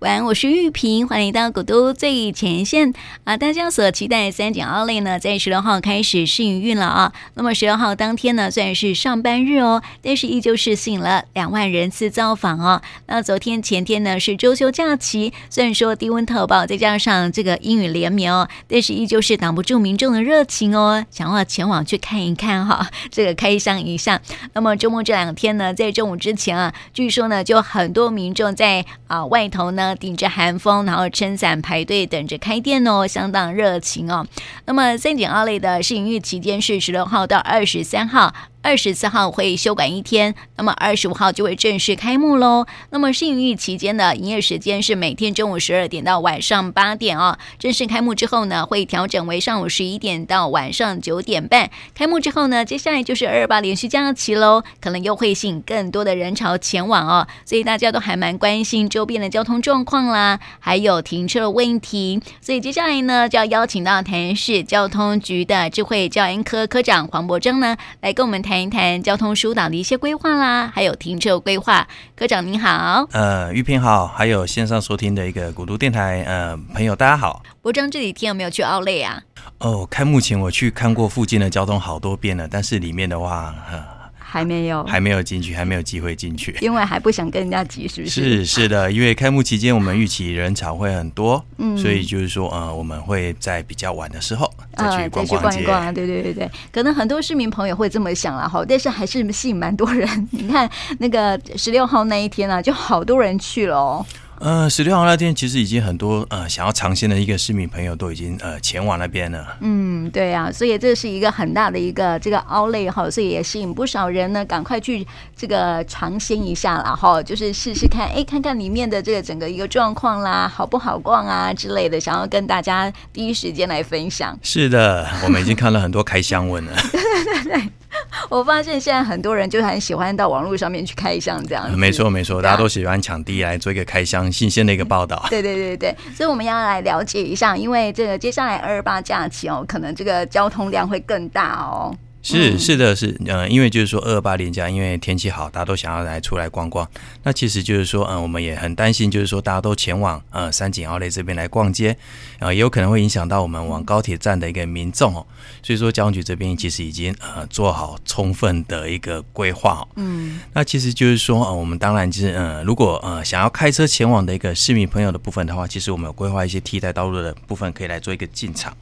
晚安，我是玉萍，欢迎到古都最前线啊！大家所期待三井奥莱呢，在十六号开始试营运了啊。那么十六号当天呢，虽然是上班日哦，但是依旧是吸引了两万人次造访哦。那昨天前天呢是周休假期，虽然说低温特报，再加上这个阴雨连绵哦，但是依旧是挡不住民众的热情哦，想要前往去看一看哈、这个开箱一下。那么周末这两天呢，在中午之前啊，据说呢就很多民众在啊外头呢。顶着寒风，然后撑伞排队等着开店哦，相当热情哦。那么三井奥莱的试营业期间是十六号到二十三号。二十四号会休馆一天，那么二十五号就会正式开幕喽。那么试营运期间的营业时间是每天中午十二点到晚上八点哦。正式开幕之后呢，会调整为上午十一点到晚上九点半。开幕之后呢，接下来就是二八连续假期喽，可能又会吸引更多的人潮前往哦。所以大家都还蛮关心周边的交通状况啦，还有停车的问题。所以接下来呢，就要邀请到台南市交通局的智慧教研科科长黄柏铮呢，来跟我们。谈一谈交通疏导的一些规划啦，还有停车规划。科长您好，呃，玉萍好，还有线上收听的一个古都电台呃朋友大家好。博章这几天有没有去奥莱啊？哦，开幕前我去看过附近的交通好多遍了，但是里面的话，呃还没有，还没有进去，还没有机会进去，因为还不想跟人家挤，是不是？是是的，因为开幕期间我们预期人潮会很多，嗯，所以就是说，呃，我们会在比较晚的时候再去逛逛街，呃、再去逛一逛啊，对对对对，可能很多市民朋友会这么想了哈，但是还是吸引蛮多人。你看那个十六号那一天啊，就好多人去了哦。呃，十六号那天其实已经很多呃想要尝鲜的一个市民朋友都已经呃前往那边了。嗯，对啊，所以这是一个很大的一个这个奥莱哈，所以也吸引不少人呢，赶快去这个尝鲜一下啦哈，就是试试看，哎，看看里面的这个整个一个状况啦，好不好逛啊之类的，想要跟大家第一时间来分享。是的，我们已经看了很多开箱文了。对对对对。我发现现在很多人就很喜欢到网络上面去开箱这样子，没错没错，大家都喜欢抢第一来做一个开箱新鲜的一个报道。对对对对，所以我们要来了解一下，因为这个接下来二二八假期哦，可能这个交通量会更大哦。是是的，是呃，因为就是说二二八连假，因为天气好，大家都想要来出来逛逛。那其实就是说，嗯、呃，我们也很担心，就是说大家都前往呃三井奥莱这边来逛街，呃，也有可能会影响到我们往高铁站的一个民众哦。所以说交通局这边其实已经呃做好充分的一个规划。嗯，那其实就是说，呃，我们当然就是呃，如果呃想要开车前往的一个市民朋友的部分的话，其实我们有规划一些替代道路的部分，可以来做一个进场。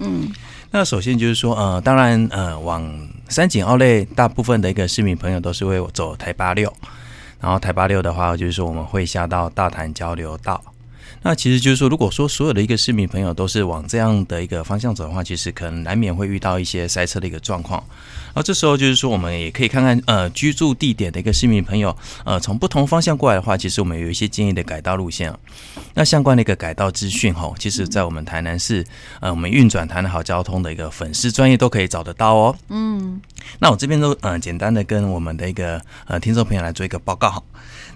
嗯。那首先就是说，呃，当然，呃，往三井奥莱大部分的一个市民朋友都是会走台八六，然后台八六的话，就是说我们会下到大潭交流道。那其实就是说，如果说所有的一个市民朋友都是往这样的一个方向走的话，其实可能难免会遇到一些塞车的一个状况。而这时候就是说，我们也可以看看呃居住地点的一个市民朋友，呃从不同方向过来的话，其实我们有一些建议的改道路线。那相关的一个改道资讯吼，其实在我们台南市呃我们运转台南好交通的一个粉丝专业都可以找得到哦。嗯，那我这边都呃简单的跟我们的一个呃听众朋友来做一个报告哈。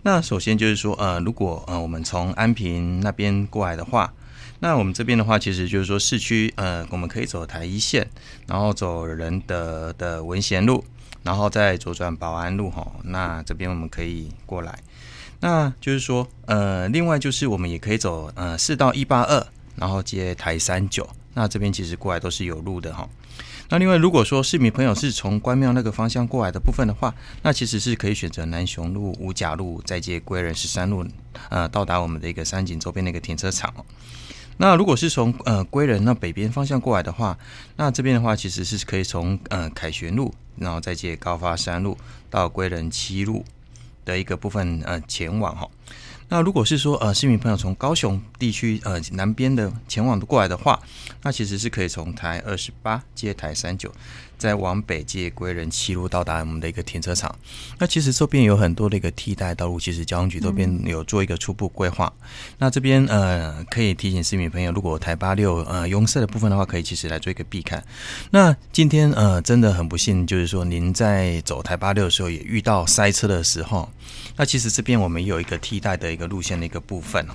那首先就是说，呃，如果呃我们从安平那边过来的话，那我们这边的话，其实就是说市区，呃，我们可以走台一线，然后走仁德的文贤路，然后再左转保安路哈。那这边我们可以过来。那就是说，呃，另外就是我们也可以走呃四到一八二，然后接台三九。那这边其实过来都是有路的哈。那另外，如果说市民朋友是从关庙那个方向过来的部分的话，那其实是可以选择南雄路、五甲路，再接归仁十三路，呃，到达我们的一个山景周边的一个停车场。那如果是从呃归仁那北边方向过来的话，那这边的话其实是可以从呃凯旋路，然后再接高发山路到归仁七路的一个部分呃前往哈。那如果是说呃市民朋友从高雄地区呃南边的前往过来的话，那其实是可以从台二十八接台三九。在往北接归仁七路到达我们的一个停车场，那其实这边有很多的一个替代道路，其实交通局这边有做一个初步规划。那这边呃可以提醒市民朋友，如果台八六呃拥塞的部分的话，可以其实来做一个避开。那今天呃真的很不幸，就是说您在走台八六的时候也遇到塞车的时候，那其实这边我们有一个替代的一个路线的一个部分。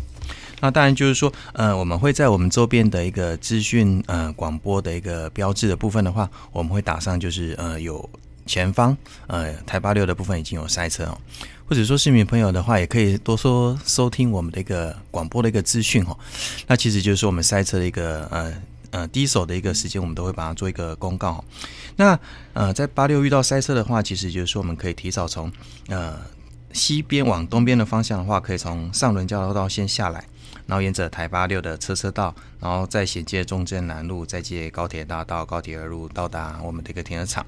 那当然就是说，呃，我们会在我们周边的一个资讯呃广播的一个标志的部分的话，我们会打上就是呃有前方，呃，台八六的部分已经有塞车哦，或者说市民朋友的话，也可以多说收听我们的一个广播的一个资讯哦。那其实就是说我们塞车的一个呃呃第一手的一个时间，我们都会把它做一个公告。那呃，在八六遇到塞车的话，其实就是说我们可以提早从呃西边往东边的方向的话，可以从上轮交流道先下来。然后沿着台八六的车车道，然后再衔接中正南路，再接高铁大道、高铁二路，到达我们的一个停车场。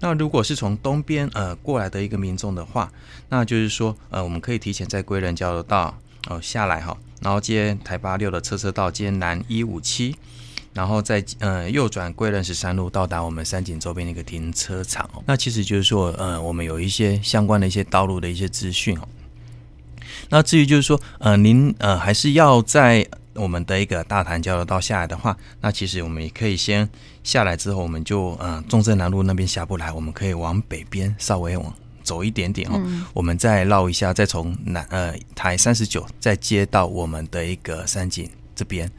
那如果是从东边呃过来的一个民众的话，那就是说呃我们可以提前在归仁交流道哦、下来哈，然后接台八六的车车道，接南一五七，然后再呃右转归仁十三路，到达我们三井周边的一个停车场。那其实就是说呃我们有一些相关的一些道路的一些资讯哦。那至于就是说，呃，您呃还是要在我们的一个大潭交流道下来的话，那其实我们也可以先下来之后，我们就呃中正南路那边下不来，我们可以往北边稍微往走一点点哦，嗯、我们再绕一下，再从南呃台三十九再接到我们的一个山景这边。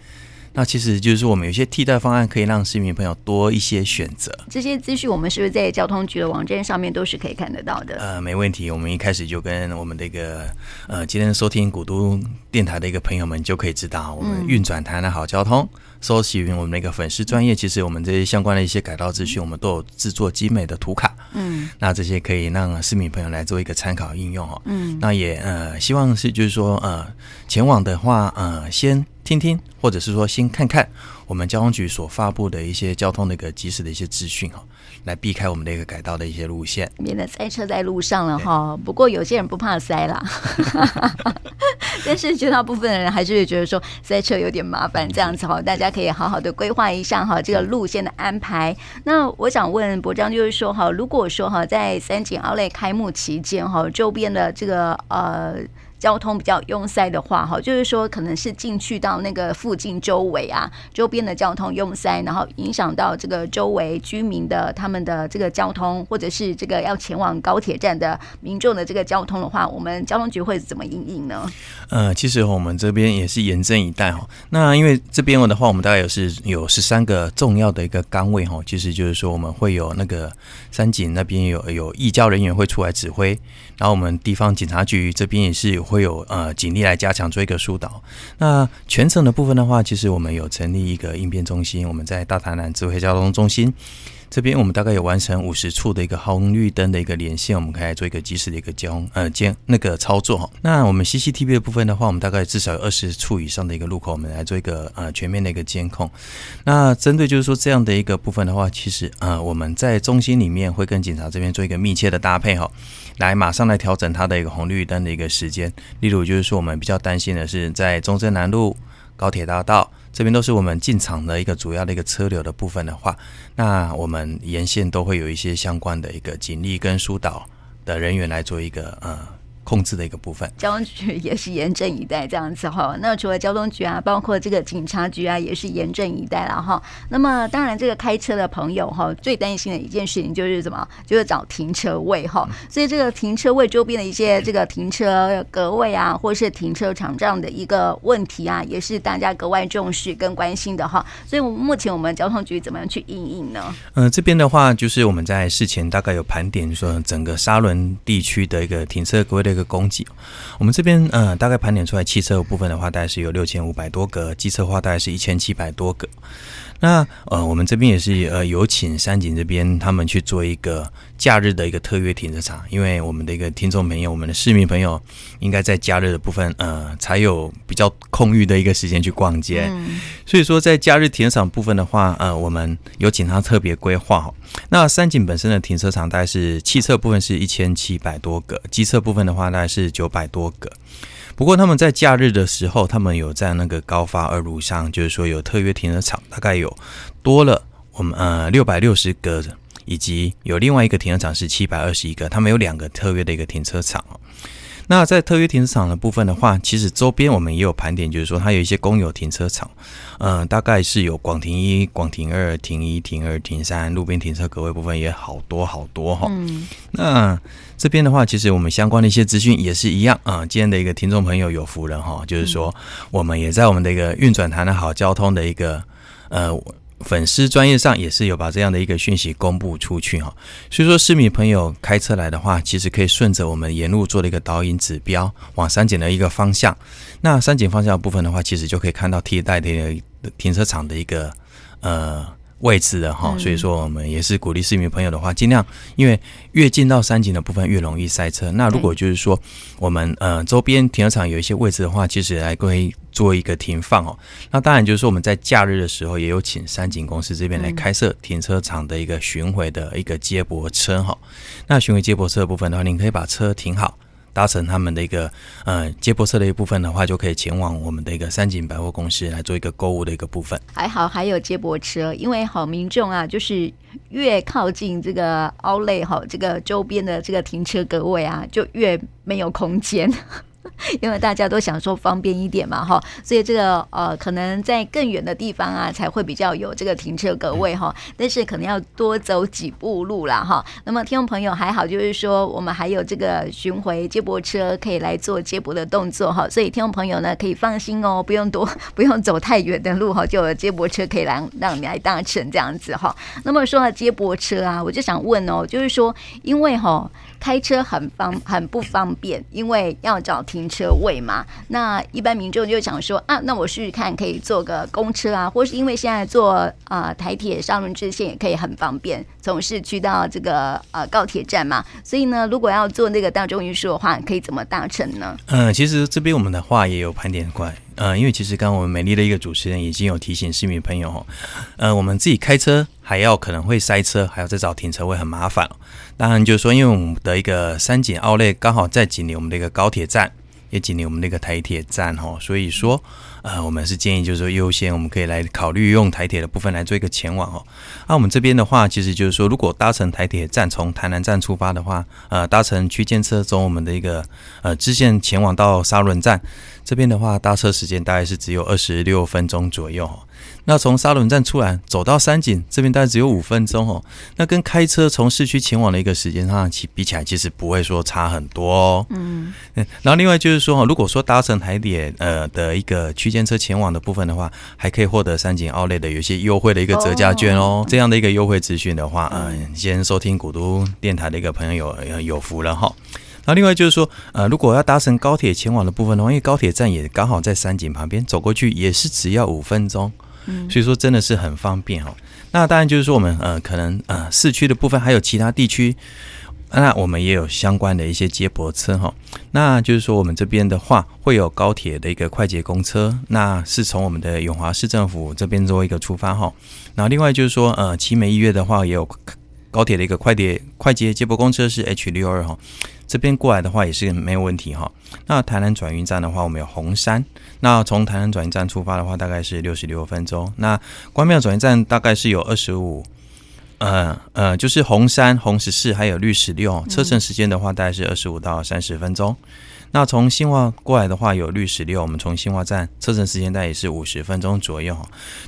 那其实就是说，我们有些替代方案，可以让市民朋友多一些选择。这些资讯，我们是不是在交通局的网站上面都是可以看得到的？呃，没问题。我们一开始就跟我们的一个呃，今天收听古都电台的一个朋友们就可以知道，我们运转台南好交通，搜寻我们那个粉丝专业，其实我们这些相关的一些改道资讯，我们都有制作精美的图卡。嗯，那这些可以让市民朋友来做一个参考应用哈。嗯，那也呃，希望是就是说呃，前往的话呃，先。听听，或者是说先看看我们交通局所发布的一些交通的一个及时的一些资讯哈，来避开我们的一个改道的一些路线，免得塞车在路上了哈。不过有些人不怕塞啦，但是绝大部分的人还是会觉得说塞车有点麻烦，这样子哈，大家可以好好的规划一下哈这个路线的安排。那我想问博章，就是说哈，如果说哈在三井奥莱开幕期间哈，周边的这个呃。交通比较拥塞的话，哈，就是说可能是进去到那个附近周围啊，周边的交通拥塞，然后影响到这个周围居民的他们的这个交通，或者是这个要前往高铁站的民众的这个交通的话，我们交通局会怎么应应呢？呃，其实我们这边也是严阵以待哈。那因为这边的话，我们大概有是有十三个重要的一个岗位哈，其实就是说我们会有那个三井那边有有义交人员会出来指挥，然后我们地方警察局这边也是有。会有呃警力来加强做一个疏导。那全程的部分的话，其实我们有成立一个应变中心，我们在大台南智慧交通中心这边，我们大概有完成五十处的一个红绿灯的一个连线，我们可以做一个及时的一个交呃监那个操作哈。那我们 CCTV 的部分的话，我们大概至少有二十处以上的一个路口，我们来做一个呃全面的一个监控。那针对就是说这样的一个部分的话，其实呃我们在中心里面会跟警察这边做一个密切的搭配哈。来，马上来调整它的一个红绿灯的一个时间。例如，就是说我们比较担心的是，在中正南路、高铁大道这边都是我们进场的一个主要的一个车流的部分的话，那我们沿线都会有一些相关的一个警力跟疏导的人员来做一个呃。控制的一个部分，交通局也是严阵以待这样子哈。那除了交通局啊，包括这个警察局啊，也是严阵以待了哈。那么当然，这个开车的朋友哈，最担心的一件事情就是什么？就是找停车位哈。所以这个停车位周边的一些这个停车格位啊，或是停车场这样的一个问题啊，也是大家格外重视跟关心的哈。所以，我们目前我们交通局怎么样去应应呢？嗯、呃，这边的话，就是我们在事前大概有盘点说整个沙仑地区的一个停车格位的。一个供给，我们这边呃大概盘点出来，汽车部分的话，大概是有六千五百多个；机车的话，大概是一千七百多个。那呃，我们这边也是呃有请山景这边他们去做一个假日的一个特约停车场，因为我们的一个听众朋友，我们的市民朋友，应该在假日的部分呃才有比较空余的一个时间去逛街，嗯、所以说在假日停车场部分的话，呃，我们有请他特别规划。那山景本身的停车场大概是汽车部分是一千七百多个，机车部分的话大概是九百多个。不过他们在假日的时候，他们有在那个高发二路上，就是说有特约停车场，大概有多了我们呃六百六十个，以及有另外一个停车场是七百二十一个，他们有两个特约的一个停车场。那在特约停车场的部分的话，其实周边我们也有盘点，就是说它有一些公有停车场，嗯、呃，大概是有广停一、广停二、停一、停二、停三，路边停车格位部分也好多好多哈。嗯，那这边的话，其实我们相关的一些资讯也是一样啊、呃。今天的一个听众朋友有福了哈，就是说我们也在我们的一个运转谈的好交通的一个呃。粉丝专业上也是有把这样的一个讯息公布出去哈，所以说市民朋友开车来的话，其实可以顺着我们沿路做的一个导引指标，往三井的一个方向。那三井方向部分的话，其实就可以看到替代的停车场的一个呃。位置的哈，所以说我们也是鼓励市民朋友的话，尽量因为越近到山景的部分越容易塞车。那如果就是说我们呃周边停车场有一些位置的话，其实还可以做一个停放哦。那当然就是说我们在假日的时候也有请山景公司这边来开设停车场的一个巡回的一个接驳车哈。那巡回接驳车的部分的话，您可以把车停好。搭乘他们的一个呃接驳车的一部分的话，就可以前往我们的一个三井百货公司来做一个购物的一个部分。还好还有接驳车，因为好民众啊，就是越靠近这个奥莱哈，这个周边的这个停车格位啊，就越没有空间。因为大家都想说方便一点嘛，哈，所以这个呃，可能在更远的地方啊，才会比较有这个停车格位哈。但是可能要多走几步路啦，哈。那么听众朋友还好，就是说我们还有这个巡回接驳车可以来做接驳的动作哈。所以听众朋友呢可以放心哦，不用多 不用走太远的路哈，就有接驳车可以来让你来搭乘这样子哈。那么说到接驳车啊，我就想问哦，就是说因为哈。开车很方很不方便，因为要找停车位嘛。那一般民众就想说啊，那我试试看可以坐个公车啊，或是因为现在坐啊、呃、台铁沙仑支线也可以很方便，从市区到这个呃高铁站嘛。所以呢，如果要坐那个大众运输的话，可以怎么搭乘呢？嗯，其实这边我们的话也有盘点过。呃，因为其实刚刚我们美丽的一个主持人已经有提醒市民朋友哦，呃，我们自己开车还要可能会塞车，还要再找停车位，很麻烦。当然就是说，因为我们的一个三井奥莱刚好在紧邻我们的一个高铁站，也紧邻我们的一个台铁站哦，所以说。呃，我们是建议就是说优先，我们可以来考虑用台铁的部分来做一个前往哦。那、我们这边的话，其实就是说，如果搭乘台铁站从台南站出发的话，呃，搭乘区间车从我们的一个呃支线前往到沙仑站这边的话，搭车时间大概是只有二十六分钟左右。那从沙仑站出来走到山景这边大概只有五分钟哦，那跟开车从市区前往的一个时间上其比起来，其实不会说差很多哦。嗯，然后另外就是说，如果说搭乘台铁呃的一个区间车前往的部分的话，还可以获得山景奥莱的有些优惠的一个折价券哦。这样的一个优惠资讯的话，嗯，先收听古都电台的一个朋友有有福了哈。那另外就是说，呃，如果要搭乘高铁前往的部分的话，因为高铁站也刚好在山景旁边，走过去也是只要五分钟。所以说真的是很方便哦。那当然就是说我们呃可能呃市区的部分还有其他地区，那我们也有相关的一些接驳车哈。那就是说我们这边的话会有高铁的一个快捷公车，那是从我们的永华市政府这边做一个出发哈。然后另外就是说呃奇美医院的话也有高铁的一个快捷快捷接驳公车是 H 六二哈。这边过来的话也是没有问题哈。那台南转运站的话，我们有红山。那从台南转运站出发的话，大概是六十六分钟。那关庙转运站大概是有二十五，呃呃，就是红山、红十四还有绿十六，车程时间的话，大概是二十五到三十分钟。那从新化过来的话，有绿十六，我们从新化站车程时间大概也是五十分钟左右，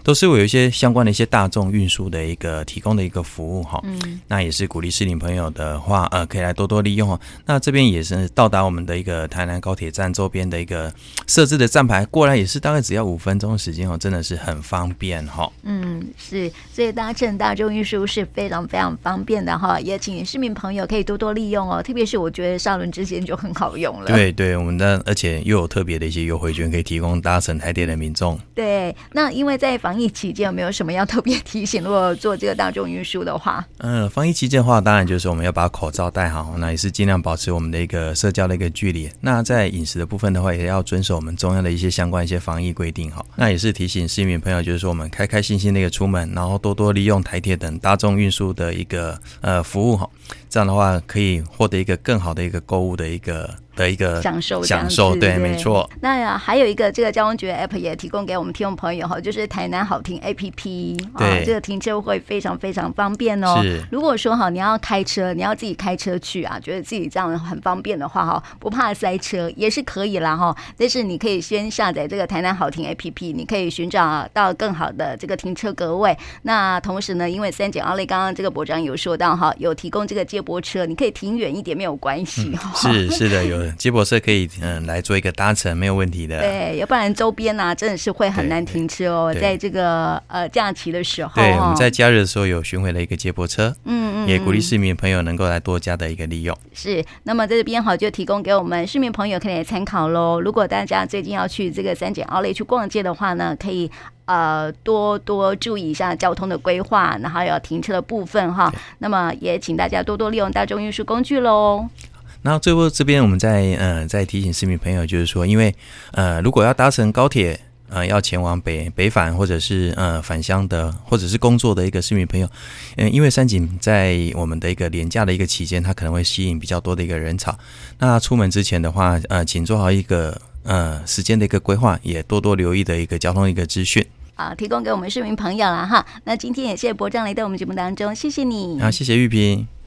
都是会有一些相关的一些大众运输的一个提供的一个服务哈。嗯，那也是鼓励市民朋友的话，呃，可以来多多利用哦。那这边也是到达我们的一个台南高铁站周边的一个设置的站牌，过来也是大概只要五分钟的时间哦，真的是很方便哈。嗯，是，所以搭乘大众运输是非常非常方便的哈，也请市民朋友可以多多利用哦。特别是我觉得上轮之前就很好用了。对。对我们的，而且又有特别的一些优惠券可以提供搭乘台铁的民众。对，那因为在防疫期间，有没有什么要特别提醒？如果做这个大众运输的话，嗯，防疫期间的话，当然就是我们要把口罩戴好，那也是尽量保持我们的一个社交的一个距离。那在饮食的部分的话，也要遵守我们中央的一些相关一些防疫规定哈。那也是提醒市民朋友，就是说我们开开心心的一个出门，然后多多利用台铁等大众运输的一个呃服务哈。这样的话，可以获得一个更好的一个购物的一个的一个享受，享受对，没错。那还有一个这个交通局的 App 也提供给我们听众朋友哈，就是台南好停 APP，对，这个停车会非常非常方便哦。是，如果说哈你要开车，你要自己开车去啊，觉得自己这样很方便的话哈，不怕塞车也是可以啦哈。但是你可以先下载这个台南好停 APP，你可以寻找到更好的这个停车格位。那同时呢，因为三井奥莱刚刚这个博长有说到哈，有提供这个。接驳车，你可以停远一点没有关系哈、嗯。是是的，有有接驳车可以嗯来做一个搭乘，没有问题的。对，要不然周边呢、啊、真的是会很难停车哦，在这个呃假期的时候。对，我们在假日的时候有巡回了一个接驳车，嗯嗯，也鼓励市民朋友能够来多加的一个利用。是，那么在这边好就提供给我们市民朋友可以来参考喽。如果大家最近要去这个三井奥莱去逛街的话呢，可以。呃，多多注意一下交通的规划，然后有停车的部分哈。那么也请大家多多利用大众运输工具喽。那最后这边我们再呃再提醒市民朋友，就是说，因为呃如果要搭乘高铁呃要前往北北返或者是呃返乡的或者是工作的一个市民朋友，嗯、呃，因为山景在我们的一个连假的一个期间，它可能会吸引比较多的一个人潮。那出门之前的话，呃，请做好一个呃时间的一个规划，也多多留意的一个交通一个资讯。啊，提供给我们市民朋友了哈。那今天也谢谢博章来到我们节目当中，谢谢你。好，谢谢玉萍。